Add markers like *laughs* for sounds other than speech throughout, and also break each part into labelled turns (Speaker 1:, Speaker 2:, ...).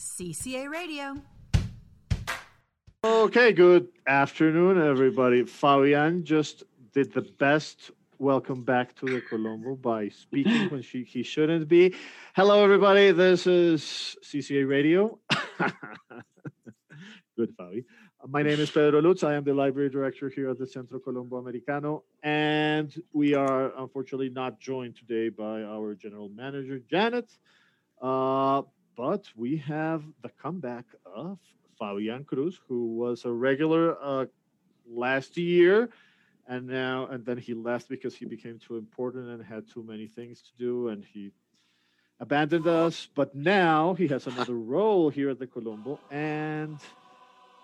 Speaker 1: CCA Radio.
Speaker 2: Okay, good afternoon, everybody. Fabian just did the best welcome back to the Colombo by speaking when she, he shouldn't be. Hello, everybody. This is CCA Radio. *laughs* good, Fabi. My name is Pedro Lutz. I am the library director here at the Centro Colombo Americano. And we are unfortunately not joined today by our general manager, Janet. Uh, but we have the comeback of Fabian Cruz, who was a regular uh, last year. And now, and then he left because he became too important and had too many things to do. And he abandoned us. But now he has another role here at the Colombo. And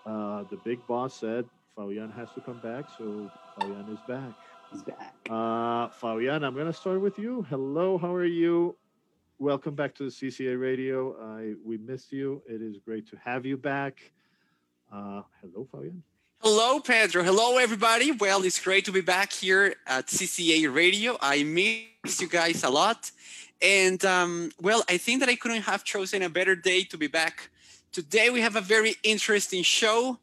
Speaker 2: uh, the big boss said Fabian has to come back, so Fabian is back.
Speaker 3: He's back.
Speaker 2: Uh, Fabian, I'm going to start with you. Hello, how are you? Welcome back to the CCA Radio. I we missed you. It is great to have you back. Uh, hello, Fabian.
Speaker 4: Hello, Pedro. Hello, everybody. Well, it's great to be back here at CCA Radio. I miss you guys a lot. And um, well, I think that I couldn't have chosen a better day to be back Today we have a very interesting show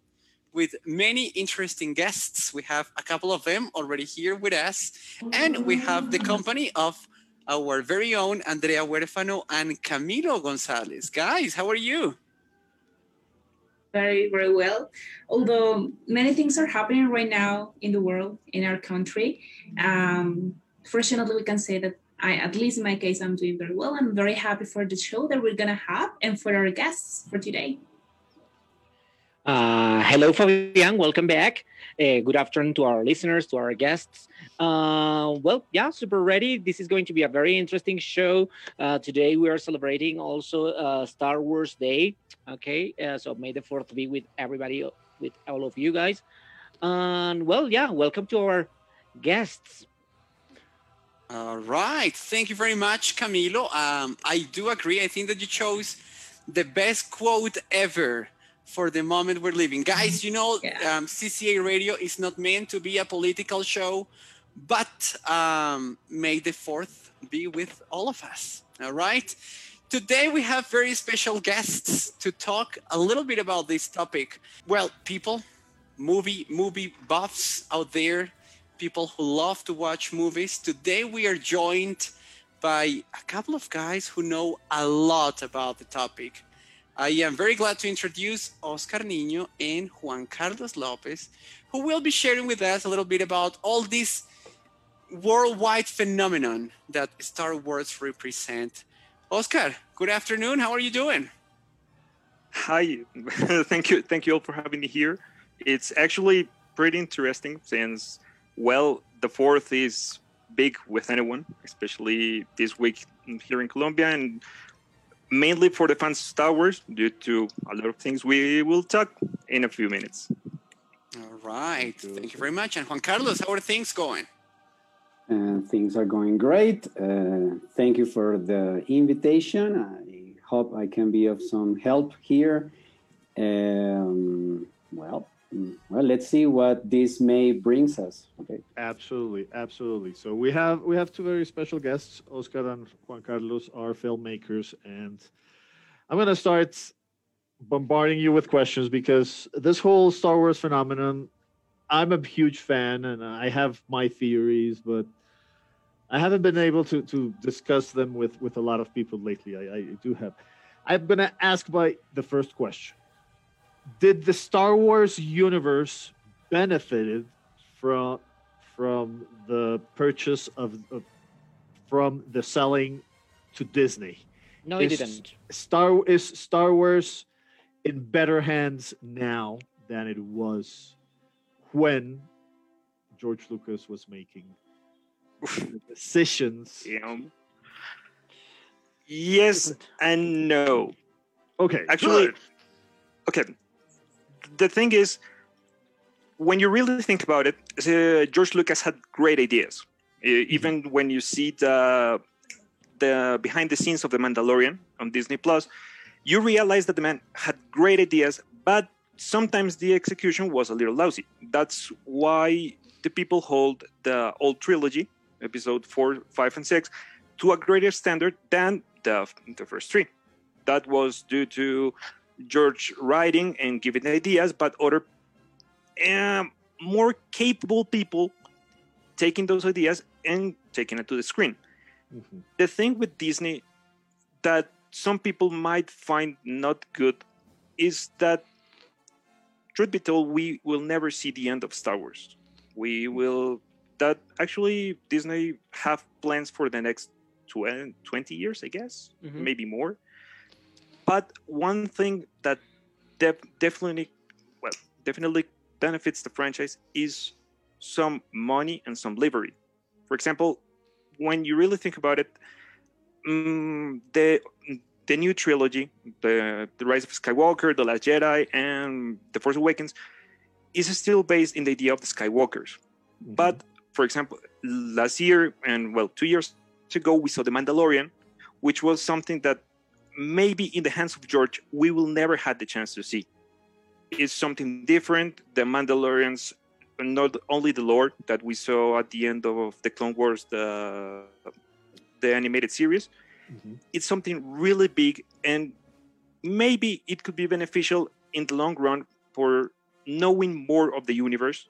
Speaker 4: with many interesting guests. We have a couple of them already here with us, and we have the company of our very own Andrea Huerfano and Camilo Gonzalez. Guys, how are you?
Speaker 5: Very, very well. Although many things are happening right now in the world, in our country, um, fortunately, we can say that I, at least in my case, I'm doing very well. I'm very happy for the show that we're gonna have and for our guests for today.
Speaker 3: Uh, hello, Fabian. Welcome back. Uh, good afternoon to our listeners, to our guests. Uh, well, yeah, super ready. This is going to be a very interesting show. Uh, today we are celebrating also uh, Star Wars Day. Okay, uh, so May the Fourth be with everybody, with all of you guys. And well, yeah, welcome to our guests.
Speaker 4: All right. Thank you very much, Camilo. Um, I do agree. I think that you chose the best quote ever for the moment we're living. Guys, you know,
Speaker 5: Yeah.
Speaker 4: um, CCA Radio is not meant to be a political show, but um, may the 4th be with all of us. All right. Today we have very special guests to talk a little bit about this topic. Well, people, movie movie buffs out there, people who love to watch movies. Today we are joined by a couple of guys who know a lot about the topic. I am very glad to introduce Oscar Niño and Juan Carlos Lopez, who will be sharing with us a little bit about all this worldwide phenomenon that Star Wars represent. Oscar, good afternoon. How are you doing?
Speaker 6: Hi, *laughs* thank you, thank you all for having me here. It's actually pretty interesting since, well, the fourth is big with anyone, especially this week here in Colombia, and mainly for the fans of Star Wars due to a lot of things we will talk in a few minutes.
Speaker 4: All right. Thank you very much. And Juan Carlos, how are things going?
Speaker 7: And things are going great. Uh, thank you for the invitation. I hope I can be of some help here. Um, well, mm, well, let's see what this May brings us. Okay.
Speaker 2: Absolutely, absolutely. So we have we have two very special guests. Oscar and Juan Carlos are filmmakers, and I'm gonna start bombarding you with questions because this whole Star Wars phenomenon, I'm a huge fan, and I have my theories, but I haven't been able to to discuss them with with a lot of people lately. I, I do have. I'm gonna ask by the first question: Did the Star Wars universe benefited from from the purchase of, of from the selling to Disney?
Speaker 3: No, it didn't.
Speaker 2: Star is Star Wars in better hands now than it was when George Lucas was making *laughs* decisions.
Speaker 6: Yeah. Yes and no.
Speaker 2: Okay,
Speaker 6: Actually,
Speaker 2: good.
Speaker 6: okay. The thing is, when you really think about it, uh, George Lucas had great ideas. Uh, even when you see the the behind the scenes of the Mandalorian on Disney Plus, you realize that the man had great ideas, but sometimes the execution was a little lousy. That's why the people hold the old trilogy, episode four, five, and six, to a greater standard than the the first three. that was due to George writing and giving ideas, but other um, more capable people taking those ideas and taking it to the screen.
Speaker 2: Mhm.
Speaker 6: The thing with Disney that some people might find not good is that, truth be told, we will never see the end of Star Wars. We will that actually Disney have plans for the next 20, 20 years, I guess,
Speaker 3: Mhm.
Speaker 6: maybe more. But one thing that def- definitely, well, definitely benefits the franchise is some money and some livery. For example, when you really think about it, mm, the the new trilogy, the the Rise of Skywalker, the Last Jedi, and the Force Awakens, is still based in the idea of the Skywalkers.
Speaker 2: Mhm.
Speaker 6: But for example, last year and well, two years ago, we saw The Mandalorian, which was something that maybe in the hands of George, we will never had the chance to see. It's something different. The Mandalorians, not only the lore that we saw at the end of the Clone Wars, the the animated series,
Speaker 2: Mhm.
Speaker 6: it's something really big, and maybe it could be beneficial in the long run for knowing more of the universe.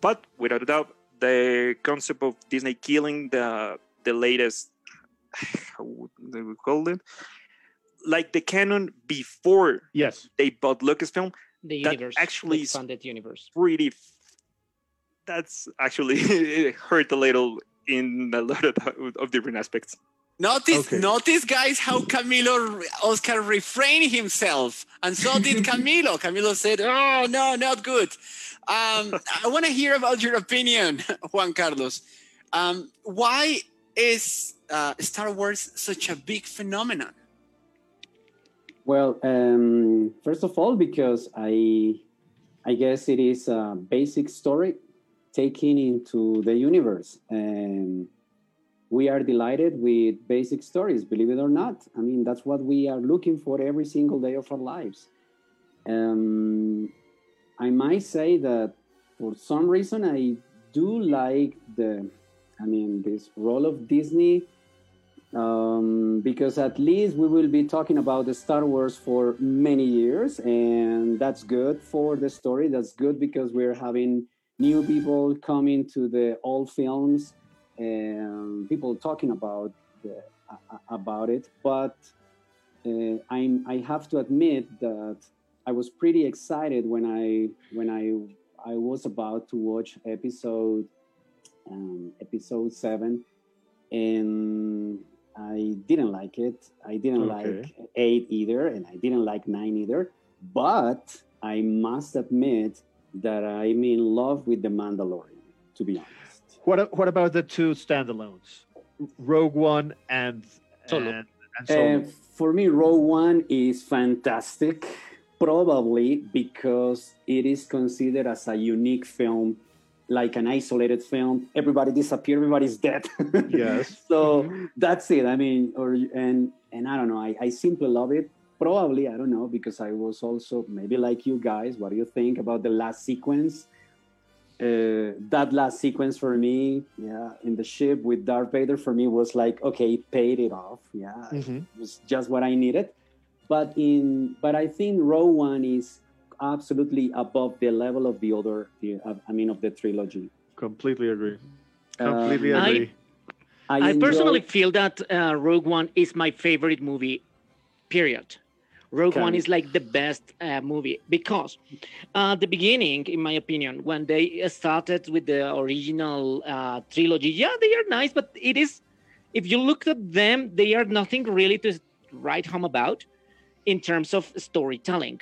Speaker 6: But without a doubt, the concept of Disney killing the the latest *sighs* how would they would call it like the canon before
Speaker 2: yes.
Speaker 6: they bought Lucasfilm
Speaker 3: The
Speaker 6: That
Speaker 3: universe,
Speaker 6: actually
Speaker 3: the expanded universe.
Speaker 6: pretty f- that's actually it *laughs* hurt a little in a lot of, of different aspects
Speaker 4: Notice,
Speaker 2: Okay.
Speaker 4: notice, guys, how Camilo Oscar refrained himself, and so did *laughs* Camilo. Camilo said, "Oh no, not good." Um, I want to hear about your opinion, *laughs* Juan Carlos. Um, why is uh, Star Wars such a big phenomenon?
Speaker 7: Well, um, first of all, because I, I guess it is a basic story taken into the universe, and we are delighted with basic stories. Believe it or not, I mean that's what we are looking for every single day of our lives. Um, I might say that for some reason I do like the, I mean this role of Disney um, because at least we will be talking about the Star Wars for many years, and that's good for the story. That's good because we're having new people coming to the old films people talking about the, a- about it. But uh, I'm I have to admit that I was pretty excited when I when I I was about to watch episode um, episode seven, and I didn't like it. I didn't
Speaker 2: Okay.
Speaker 7: like eight either, and I didn't like nine either. But I must admit that I'm in love with the Mandalorian. To be honest,
Speaker 2: What what about the two standalones, Rogue One and
Speaker 3: Solo.
Speaker 2: and, and Solo?
Speaker 7: Uh, for me, Rogue One is fantastic, probably because it is considered as a unique film, like an isolated film. Everybody disappeared, everybody's dead. *laughs*
Speaker 2: Yes.
Speaker 7: so that's it. I mean, or and and I don't know. I, I simply love it. Probably, I don't know, because I was also maybe like you guys. What do you think about the last sequence? Uh, that last sequence for me, yeah, in the ship with Darth Vader for me was like, okay, paid it off. Yeah,
Speaker 2: Mhm.
Speaker 7: was just what I needed. But in but I think Rogue One is absolutely above the level of the other. The, uh, I mean, of the trilogy.
Speaker 2: Completely agree.
Speaker 7: Um,
Speaker 2: Completely
Speaker 3: I-
Speaker 2: agree.
Speaker 3: I,
Speaker 7: enjoy-
Speaker 3: personally feel that uh, Rogue One is my favorite movie. Period. Rogue. One is like the best uh, movie because uh, the beginning, in my opinion, when they started with the original uh, trilogy, yeah, they are nice, but it is, if you look at them, they are nothing really to write home about in terms of storytelling.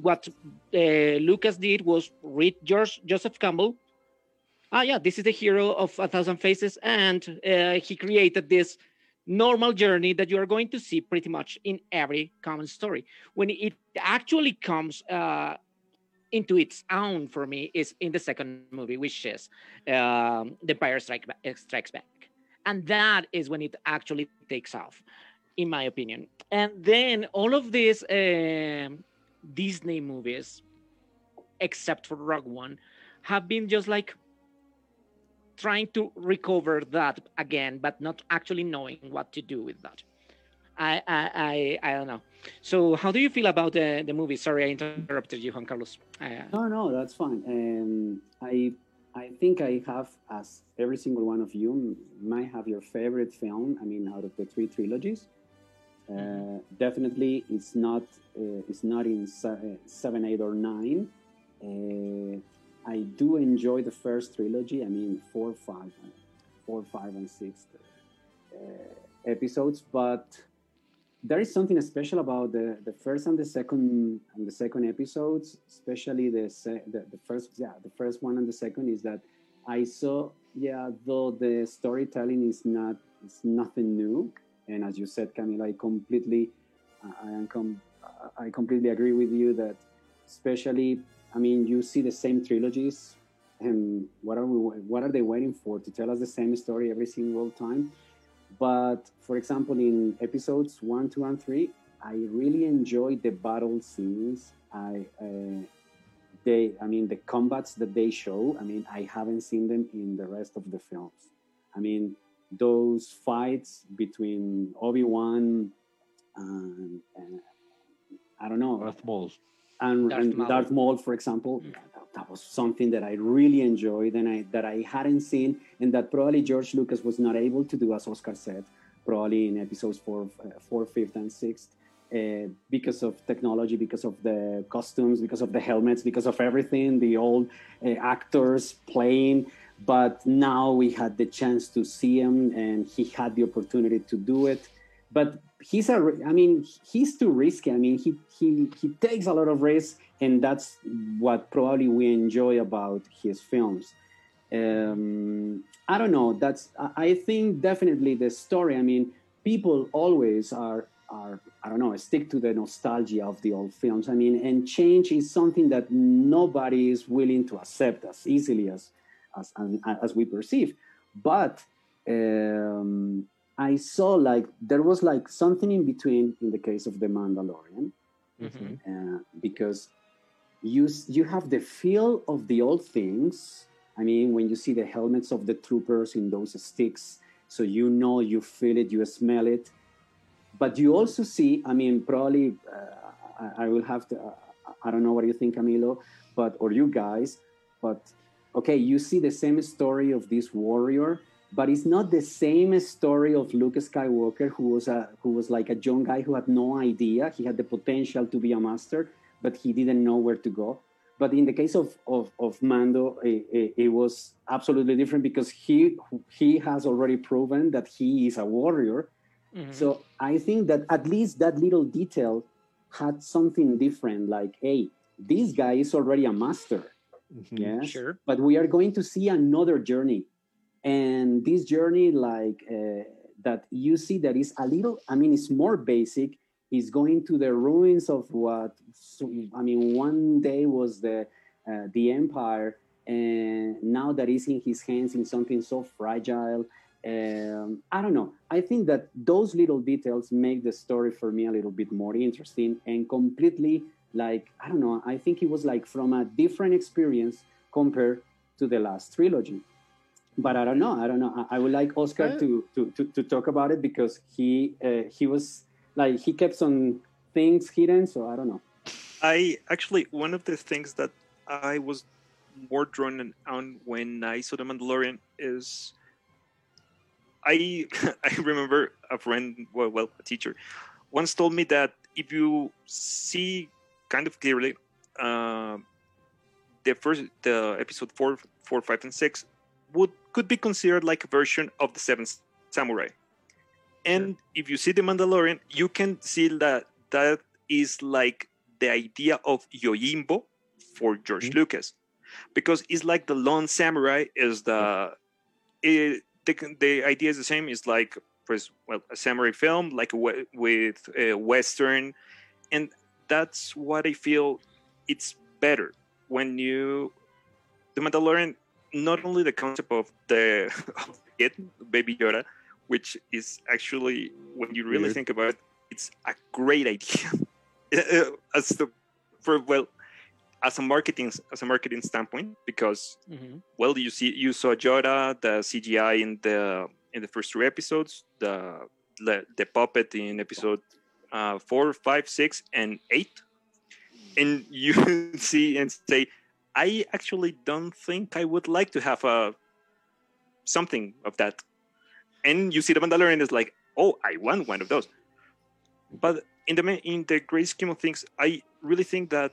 Speaker 3: What uh, Lucas did was read George Joseph Campbell. Ah, yeah, this is the hero of A Thousand Faces, and uh, he created this normal journey that you are going to see pretty much in every common story. When it actually comes uh, into its own for me is in the second movie, which is um, The Empire Strike Back, Strikes Back. And that is when it actually takes off, in my opinion. And then all of these um Disney movies, except for Rogue One, have been just like trying to recover that again, but not actually knowing what to do with that. I, I, I, I don't know. So, how do you feel about the, the movie? Sorry, I interrupted you, Juan Carlos. Uh,
Speaker 7: No, no, that's fine. Um, I I think I have, as every single one of you, might have your favorite film. I mean, out of the three trilogies, uh, definitely it's not uh, it's not in se- uh, seven, eight, or nine. Uh, I do enjoy the first trilogy. I mean, four, five, four, five, and six uh, episodes, but there is something special about the, the first and the second and the second episodes, especially the, se- the the first yeah the first one and the second is that I saw yeah though the storytelling is not it's nothing new and as you said Camila I completely I am com- I completely agree with you that especially I mean you see the same trilogies and what are we what are they waiting for to tell us the same story every single time but for example, in episodes one, two, and three, I really enjoyed the battle scenes. I, uh, they, I mean, the combats that they show. I mean, I haven't seen them in the rest of the films. I mean, those fights between Obi Wan and, and I don't know,
Speaker 2: Darth Maul.
Speaker 7: And
Speaker 3: Darth
Speaker 7: and
Speaker 3: Maul.
Speaker 7: Darth Maul, for example,
Speaker 3: Mm.
Speaker 7: that, that was something that I really enjoyed and I that I hadn't seen, and that probably George Lucas was not able to do, as Oscar said, probably in episodes four, uh, four, fifth, and sixth, uh, because of technology, because of the costumes, because of the helmets, because of everything, the old uh, actors playing. But now we had the chance to see him, and he had the opportunity to do it but he's a i mean he's too risky. I mean he he he takes a lot of risks and that's what probably we enjoy about his films. Um i don't know. That's i think definitely the story. I mean people always are are i don't know stick to the nostalgia of the old films. I mean and change is something that nobody is willing to accept as easily as as as we perceive. But um I saw like there was like something in between in the case of the Mandalorian
Speaker 3: mhm.
Speaker 7: uh, because you you have the feel of the old things. I mean, when you see the helmets of the troopers in those sticks, so you know, you feel it, you smell it, but you also see. I mean, probably uh, I, I will have to. Uh, I don't know what you think, Camilo, but or you guys, but okay, you see the same story of this warrior but it's not the same story of Luke Skywalker, who was a who was like a young guy who had no idea. He had the potential to be a master, but he didn't know where to go. But in the case of of, of Mando, it, it, it was absolutely different because he he has already proven that he is a warrior.
Speaker 3: Mhm.
Speaker 7: So I think that at least that little detail had something different. Like, hey, this guy is already a master.
Speaker 2: Mhm.
Speaker 7: Yes
Speaker 3: Sure.
Speaker 7: but we are going to see another journey and this journey like uh, that you see that is a little i mean it's more basic is going to the ruins of what i mean one day was the uh, the empire and now that is in his hands in something so fragile. Um, i don't know. I think that those little details make the story for me a little bit more interesting and completely like i don't know i think it was like from a different experience compared to the last trilogy but I don't know. I don't know. I, I would like Oscar
Speaker 2: Uh,
Speaker 7: to, to, to, to talk about it because he uh, he was like he kept some things hidden. So I don't know.
Speaker 6: I actually one of the things that I was more drawn on when I saw the Mandalorian is I *laughs* I remember a friend, well, well, a teacher, once told me that if you see kind of clearly uh, the first the episode four, four, five, and six would could be considered like a version of the Seventh Samurai, and if you see the Mandalorian, you can see that that is like the idea of Yojimbo for George
Speaker 2: Mhm.
Speaker 6: Lucas, because it's like the lone samurai is the it, the the idea is the same. It's like well a samurai film like with a western, and that's what I feel it's better. When you the Mandalorian not only the concept of the *laughs* of it baby Yoda, which is actually when you really
Speaker 2: Weird.
Speaker 6: think about it, it's a great idea *laughs* as the for well as a marketing as a marketing standpoint because
Speaker 3: Mhm.
Speaker 6: well you see you saw Yoda the CGI in the in the first three episodes the the, the puppet in episode uh, four, five, six, and eight, and *laughs* you see and say, I actually don't think I would like to have a something of that. And you see the Mandalorian is like, oh, I want one of those. But in the in the great scheme of things, I really think that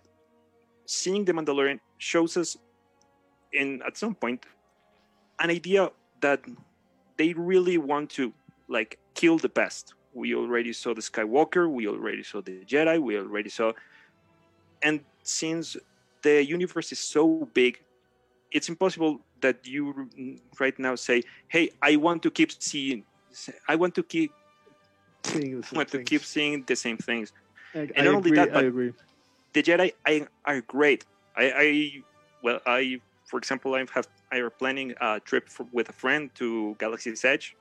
Speaker 6: seeing the Mandalorian shows us, in at some point, an idea that they really want to like kill the past. We already saw the Skywalker, we already saw the Jedi, we already saw, and since the universe is so big, it's impossible that you right now say, "Hey, I want to keep seeing, I want to keep,
Speaker 2: Seeing the same
Speaker 6: want to
Speaker 2: things.
Speaker 6: keep seeing the same things."
Speaker 2: I,
Speaker 6: and
Speaker 2: I
Speaker 6: not only
Speaker 2: agree,
Speaker 6: that,
Speaker 2: I
Speaker 6: but-
Speaker 2: agree.
Speaker 6: the Jedi I, are great. I, I well, I for example, I have I are planning a trip for, with a friend to Galaxy's Edge,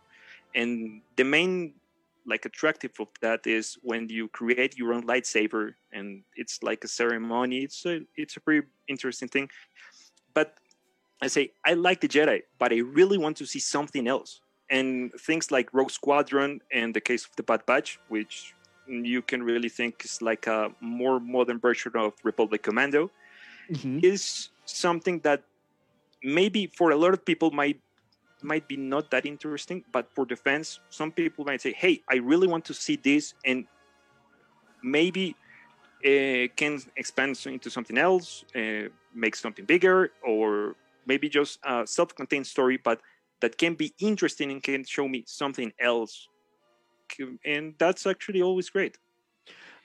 Speaker 6: and the main like attractive of that is when you create your own lightsaber, and it's like a ceremony. It's a it's a pretty interesting thing. But I say I like the Jedi, but I really want to see something else. And things like Rogue Squadron and the case of the Bad Batch, which you can really think is like a more modern version of Republic Commando,
Speaker 2: Mhm.
Speaker 6: is something that maybe for a lot of people might might be not that interesting, but for the fans, some people might say, "Hey, I really want to see this," and maybe uh, can expand into something else, uh, make something bigger, or maybe just a self-contained story, but that can be interesting and can show me something else. And that's actually always great.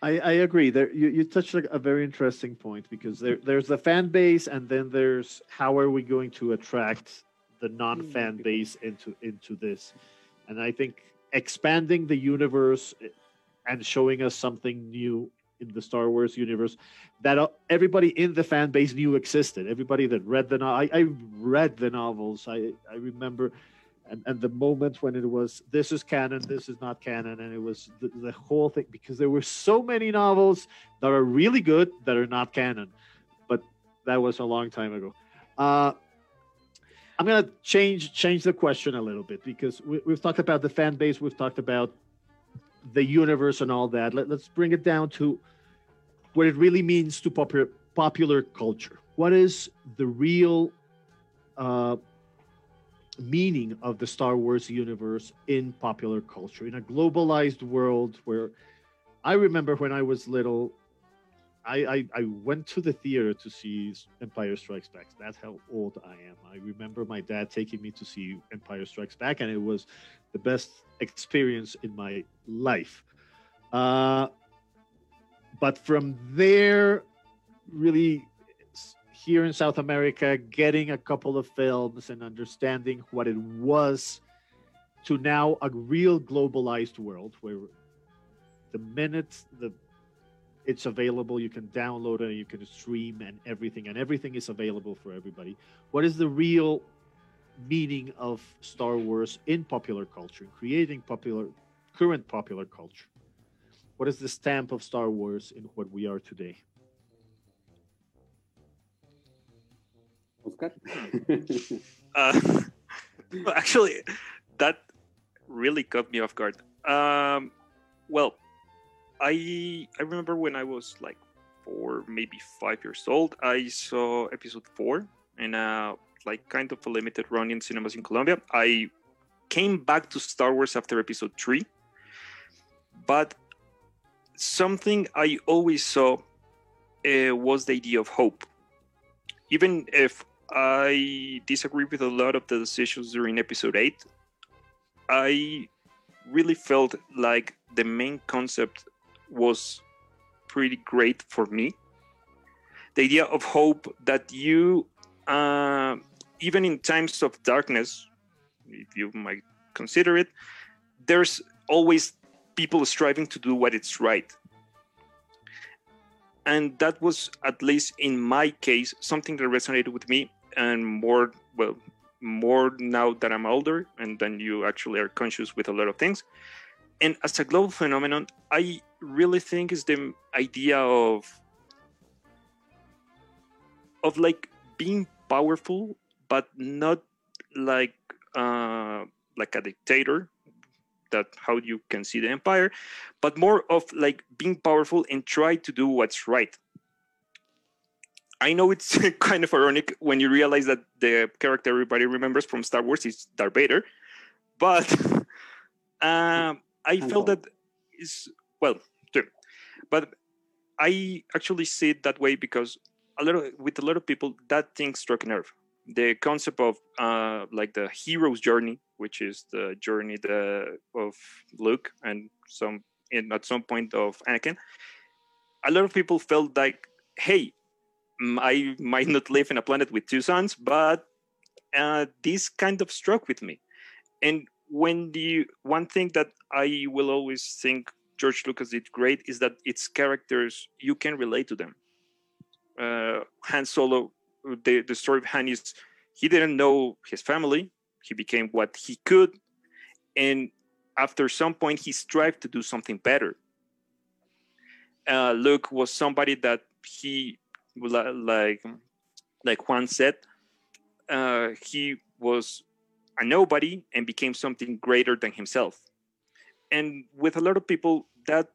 Speaker 2: I, I agree. There, you, you touched a, a very interesting point because there, there's the fan base, and then there's how are we going to attract the non-fan base into into this, and I think expanding the universe eh, and showing us something new in the Star Wars universe that uh, everybody in the fan base knew existed. Everybody that read the no- I, I read the novels. I I remember and, and the moment when it was this is canon this is not canon and it was the, the whole thing because there were so many novels that are really good that are not canon but that was a long time ago uh, i'm to change change the question a little bit because we, we've talked about the fan base we've talked about the universe and all that. Let, let's bring it down to what it really means to popular popular culture. What is the real uh, meaning of the Star Wars universe in popular culture? In a globalized world where I remember when I was little I, I, I went to the theater to see Empire Strikes Back. That's how old I am. I remember my dad taking me to see Empire Strikes Back, and it was the best experience in my life. Uh, but from there, really here in South America, getting a couple of films and understanding what it was to now a real globalized world where the minute the it's available, you can download it, you can stream and everything, and everything is available for everybody. What is the real meaning of Star Wars in popular culture, creating popular current popular culture? What is the stamp of Star Wars in what we are today?
Speaker 7: Oscar? *laughs*
Speaker 6: Uh, *laughs* actually, that really caught me off guard. Um, well, I I remember when I was like four, maybe five years old. I saw episode four in a like kind of a limited run in cinemas in Colombia. I came back to Star Wars after episode three, but something I always saw uh, was the idea of hope. Even if I disagree with a lot of the decisions during episode 8. I really felt like the main concept was pretty great for me. The idea of hope that you, uh, even in times of darkness, if you might consider it, there's always people striving to do what is right and that was at least in my case something that resonated with me and more well more now that i'm older and then you actually are conscious with a lot of things and as a global phenomenon i really think is the idea of of like being powerful but not like uh like a dictator that how you can see the empire, but more of like being powerful and try to do what's right. I know it's *laughs* kind of ironic when you realize that the character everybody remembers from Star Wars is Darth Vader, but um, *laughs* I felt that is well, true, but I actually see it that way because a lot of with a lot of people that thing struck a nerve. The concept of uh, like the hero's journey, which is the journey the, of Luke and some in, at some point of Anakin. A lot of people felt like, hey, I might not live in a planet with two suns, but uh, this kind of struck with me. And when the one thing that I will always think George Lucas did great is that its characters you can relate to them. Uh, Han Solo, the the story of Han is he didn't know his family. He became what he could, and after some point he strived to do something better. Uh, Luke was somebody that he like like Juan said, uh, he was a nobody and became something greater than himself. And with a lot of people, that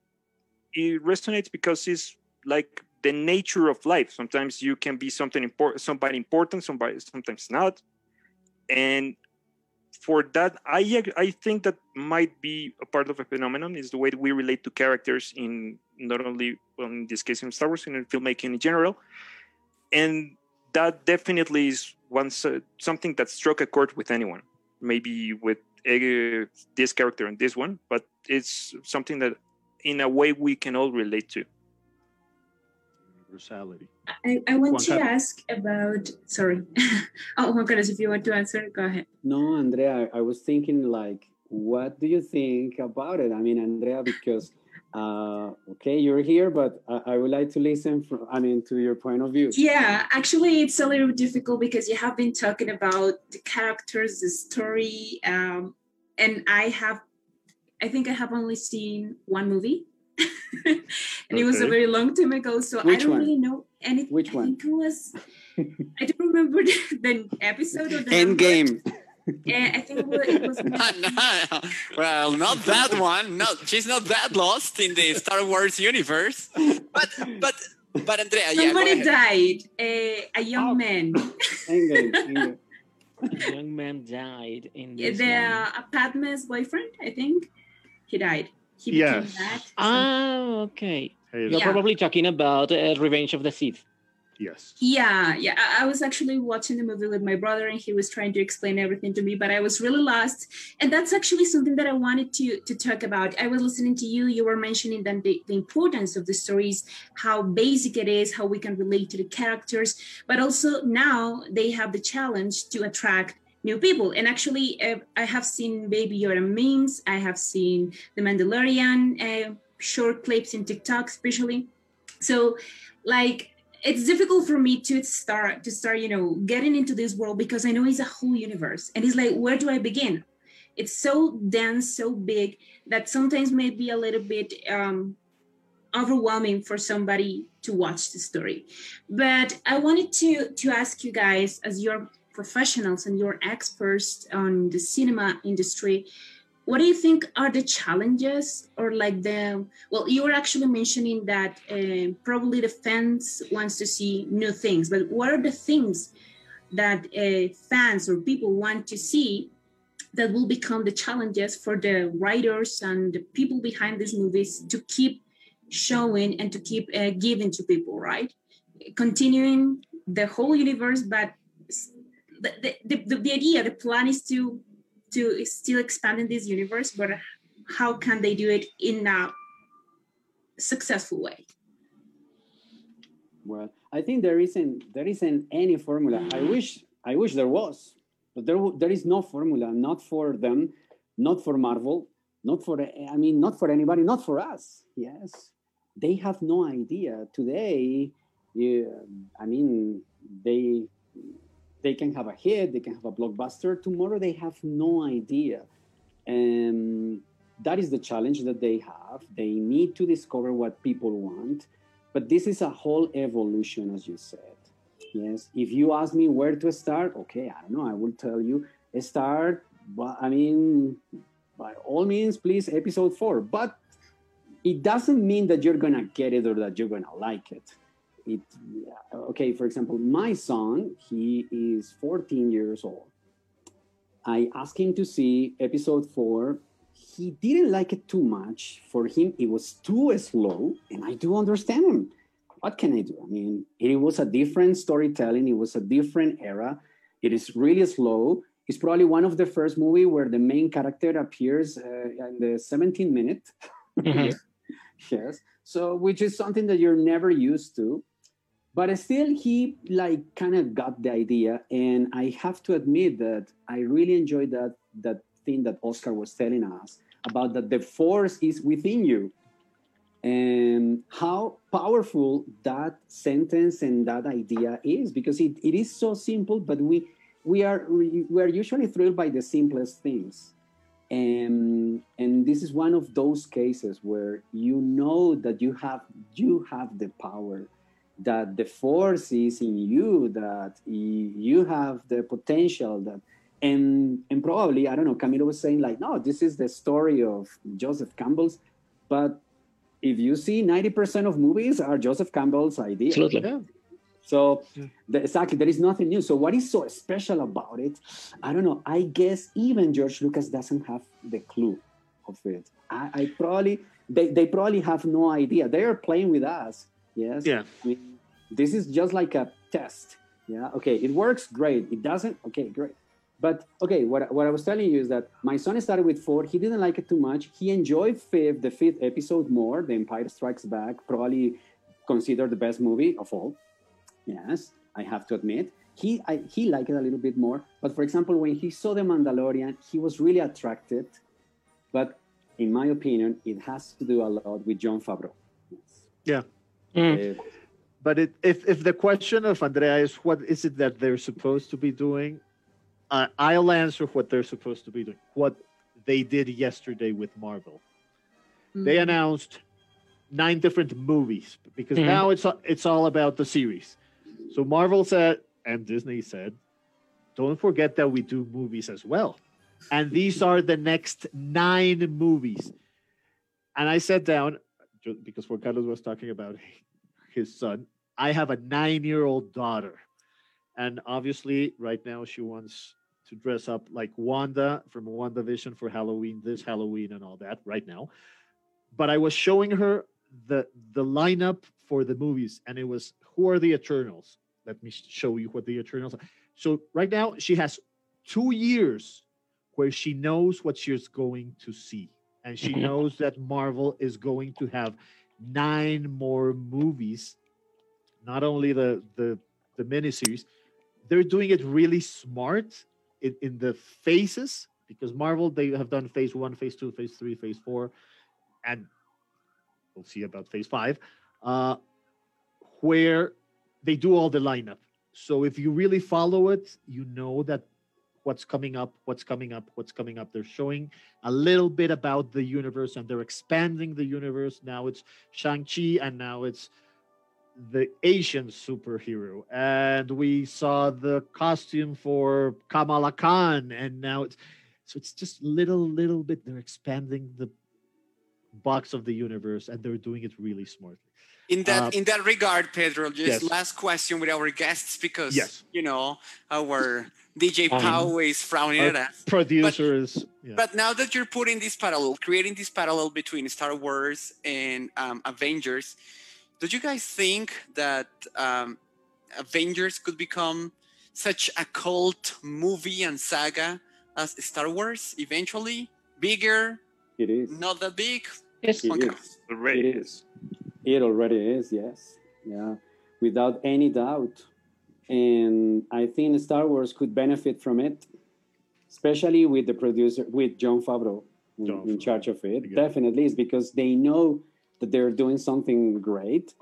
Speaker 6: it resonates because it's like the nature of life. Sometimes you can be something important, somebody important, somebody sometimes not. And for that, I I think that might be a part of a phenomenon is the way we relate to characters in not only well, in this case in Star Wars, and in filmmaking in general, and that definitely is one something that struck a chord with anyone. Maybe with uh, this character and this one, but it's something that, in a way, we can all relate to.
Speaker 2: Universality.
Speaker 5: I, I want Juan to Carlos. ask about. Sorry, *laughs* oh Juan Carlos, if you want to answer, go ahead.
Speaker 7: No, Andrea, I, I was thinking like, what do you think about it? I mean, Andrea, because uh, okay, you're here, but I, I, would like to listen from, I mean, to your point of view.
Speaker 5: Yeah, actually, it's a little difficult because you have been talking about the characters, the story, um, and I have, I think I have only seen one movie, *laughs* and okay. it was a very long time ago, so Which I don't one? really know anything.
Speaker 7: Which one?
Speaker 5: I think it was, *laughs* I don't remember the, *laughs* the episode or the
Speaker 7: Endgame.
Speaker 5: Yeah, I think it was. *laughs* no,
Speaker 4: well, not that one. No, she's not that lost in the Star Wars universe. But but but Andrea,
Speaker 5: somebody
Speaker 4: yeah,
Speaker 5: died. A, a young oh. man. *laughs*
Speaker 3: a young man died in this
Speaker 5: the uh, Padme's boyfriend. I think he died. He
Speaker 2: yes.
Speaker 3: Ah, okay. You're yeah. probably talking about uh, Revenge of the Sith.
Speaker 2: Yes.
Speaker 5: Yeah, yeah. I, was actually watching the movie with my brother, and he was trying to explain everything to me, but I was really lost. And that's actually something that I wanted to to talk about. I was listening to you. You were mentioning that the, the importance of the stories, how basic it is, how we can relate to the characters, but also now they have the challenge to attract new people. And actually, uh, I have seen Baby Yoda memes. I have seen The Mandalorian uh, short clips in TikTok, especially. So, like it's difficult for me to start to start you know getting into this world because i know it's a whole universe. And it's like where do i begin? It's so dense so big that sometimes may be a little bit um, overwhelming for somebody to watch the story. But i wanted to to ask you guys as your professionals and your experts on the cinema industry what do you think are the challenges or like the well you were actually mentioning that uh, probably the fans wants to see new things but what are the things that uh, fans or people want to see that will become the challenges for the writers and the people behind these movies to keep showing and to keep uh, giving to people right? Continuing the whole universe but the, the, the, the idea the plan is to to still expand in this universe, but how can they do it in a successful way?
Speaker 7: Well, I think there isn't there isn't any formula. I wish I wish there was, but there there is no formula. Not for them, not for Marvel, not for I mean, not for anybody, not for us. Yes, they have no idea today. Yeah, I mean, they they can have a hit, they can have a blockbuster. Tomorrow they have no idea. And that is the challenge that they have. They need to discover what people want. But this is a whole evolution, as you said. Yes. If you ask me where to start, okay, I don't know. I will tell you start. But I mean, by all means, please, episode four. But it doesn't mean that you're gonna get it or that you're gonna like it. It okay. For example, my son, he is 14 years old. I asked him to see episode four. He didn't like it too much. For him, it was too slow, and I do understand him. What can I do? I mean, it was a different storytelling. It was a different era. It is really slow. It's probably one of the first movie where the main character appears uh, in the 17 minute.
Speaker 3: Mhm. *laughs*
Speaker 7: yes. So, which is something that you're never used to but still he like kind of got the idea and i have to admit that i really enjoyed that that thing that oscar was telling us about that the force is within you and how powerful that sentence and that idea is because it, it is so simple but we we are we are usually thrilled by the simplest things. And and this is one of those cases where you know that you have you have the power that the force is in you that you have the potential that and and probably i don't know camilo was saying like no this is the story of joseph campbell's but if you see 90% of movies are joseph campbell's idea
Speaker 3: Absolutely.
Speaker 2: Yeah.
Speaker 7: so
Speaker 2: Yeah.
Speaker 7: the, exactly, there is nothing new. So what is so special about it? I don't know. I guess even George Lucas doesn't have the clue of it. I, I probably they, they probably have no idea. They are playing with us. Yes.
Speaker 2: Yeah.
Speaker 7: I mean, this is just like a test. Yeah. Okay. It works great. It doesn't. Okay. Great. But okay, what, what I was telling you is that my son started with four. He didn't like it too much. He enjoyed fifth, the fifth episode more. The Empire Strikes Back, probably considered the best movie of all. Yes, I have to admit. He I, he liked it a little bit more. But for example, when he saw The Mandalorian, he was really attracted. But in my opinion, it has to do a lot with Jon Favreau.
Speaker 2: Yeah.
Speaker 3: Mm.
Speaker 7: Uh,
Speaker 2: But it, if if the question of Andrea is what is it that they're supposed to be doing, uh, I'll answer what they're supposed to be doing. What they did yesterday with Marvel. They
Speaker 5: Mhm.
Speaker 2: announced nine different movies because
Speaker 3: Mhm.
Speaker 2: now it's it's all about the series. So Marvel said and Disney said, "Don't forget that we do movies as well." And these are the next nine movies. And I sat down because Juan Carlos was talking about *laughs* his son. I have a nine-year-old daughter, and obviously, right now she wants to dress up like Wanda from WandaVision for Halloween, this Halloween, and all that. Right now, but I was showing her the the lineup for the movies, and it was who are the Eternals? Let me show you what the Eternals are. So right now she has two years where she knows what she's going to see, and *laughs* she knows that Marvel is going to have nine more movies, not only the the the miniseries. They're doing it really smart in, in the phases because Marvel they have done phase one, phase two, phase three, phase four, and we'll see about phase five, uh, where they do all the lineup. So if you really follow it, you know that what's coming up, what's coming up, what's coming up. They're showing a little bit about the universe and they're expanding the universe. Now it's Shang-Chi and now it's the Asian superhero. And we saw the costume for Kamala Khan and now it's so it's just little little bit they're expanding the box of the universe and they're doing it really smartly.
Speaker 4: In that
Speaker 2: Uh,
Speaker 4: in that regard, Pedro, just
Speaker 2: yes.
Speaker 4: last question with our guests because
Speaker 2: Yes.
Speaker 4: you know our DJ
Speaker 3: Um,
Speaker 4: Pau is frowning
Speaker 2: Our
Speaker 4: at us.
Speaker 2: Producers yeah.
Speaker 4: But now that you're putting this parallel, creating this parallel between Star Wars and um, Avengers, do you guys think that um, Avengers could become such a cult movie and saga as Star Wars eventually? Bigger,
Speaker 7: it is.
Speaker 4: not that big?
Speaker 3: Yes.
Speaker 7: It
Speaker 4: Okay.
Speaker 7: is.
Speaker 6: Already
Speaker 7: It is. It already is, yes. Yeah, without any doubt. And I think Star Wars could benefit from it, especially with the producer, with Jon Favreau in,
Speaker 2: Jon
Speaker 7: in charge of it. Definitely is because they know that they're doing something great.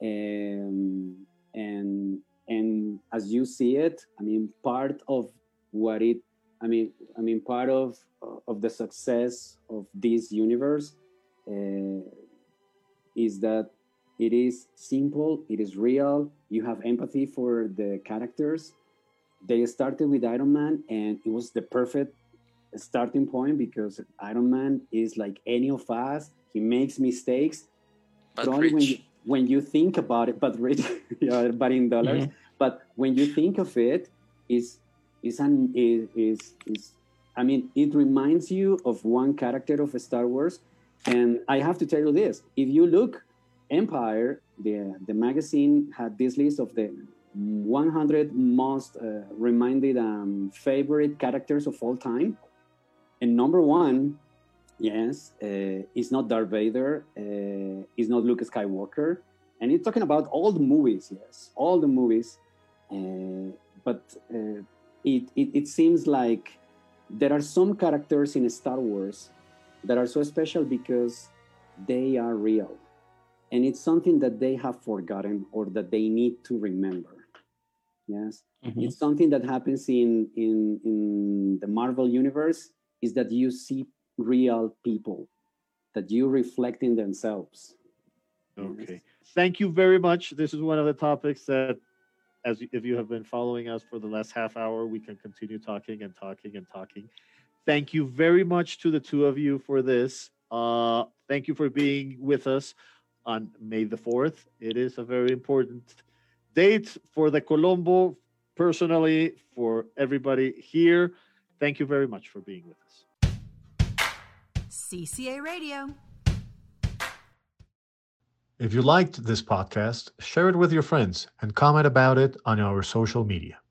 Speaker 7: And, and, and as you see it, I mean, part of what it, I mean, I mean, part of, of the success of this universe uh, is that it is simple, it is real. You have empathy for the characters. They started with Iron Man, and it was the perfect starting point because Iron Man is like any of us. He makes mistakes.
Speaker 4: But
Speaker 7: Probably when you, when you think about it, but rich, *laughs* yeah, but in dollars. Mm-hmm. But when you think of it, is is an is, is is I mean, it reminds you of one character of Star Wars. And I have to tell you this: if you look, Empire, the the magazine had this list of the 100 most uh, reminded um, favorite characters of all time, and number one, yes, uh, is not Darth Vader, uh, is not Luke Skywalker, and it's talking about all the movies, yes, all the movies. Uh, but uh, it, it it seems like there are some characters in Star Wars that are so special because they are real, and it's something that they have forgotten or that they need to remember. Yes,
Speaker 3: Mhm.
Speaker 7: it's something that happens in in in the Marvel universe is that you see real people that you reflect in themselves.
Speaker 2: Okay. Thank you very much. This is one of the topics that, as if you have been following us for the last half hour, we can continue talking and talking and talking. Thank you very much to the two of you for this. Uh, thank you for being with us on May the 4th. It is a very important date for the Colombo, personally, for everybody here. Thank you very much for being with us.
Speaker 1: CCA Radio.
Speaker 8: If you liked this podcast, share it with your friends and comment about it on our social media.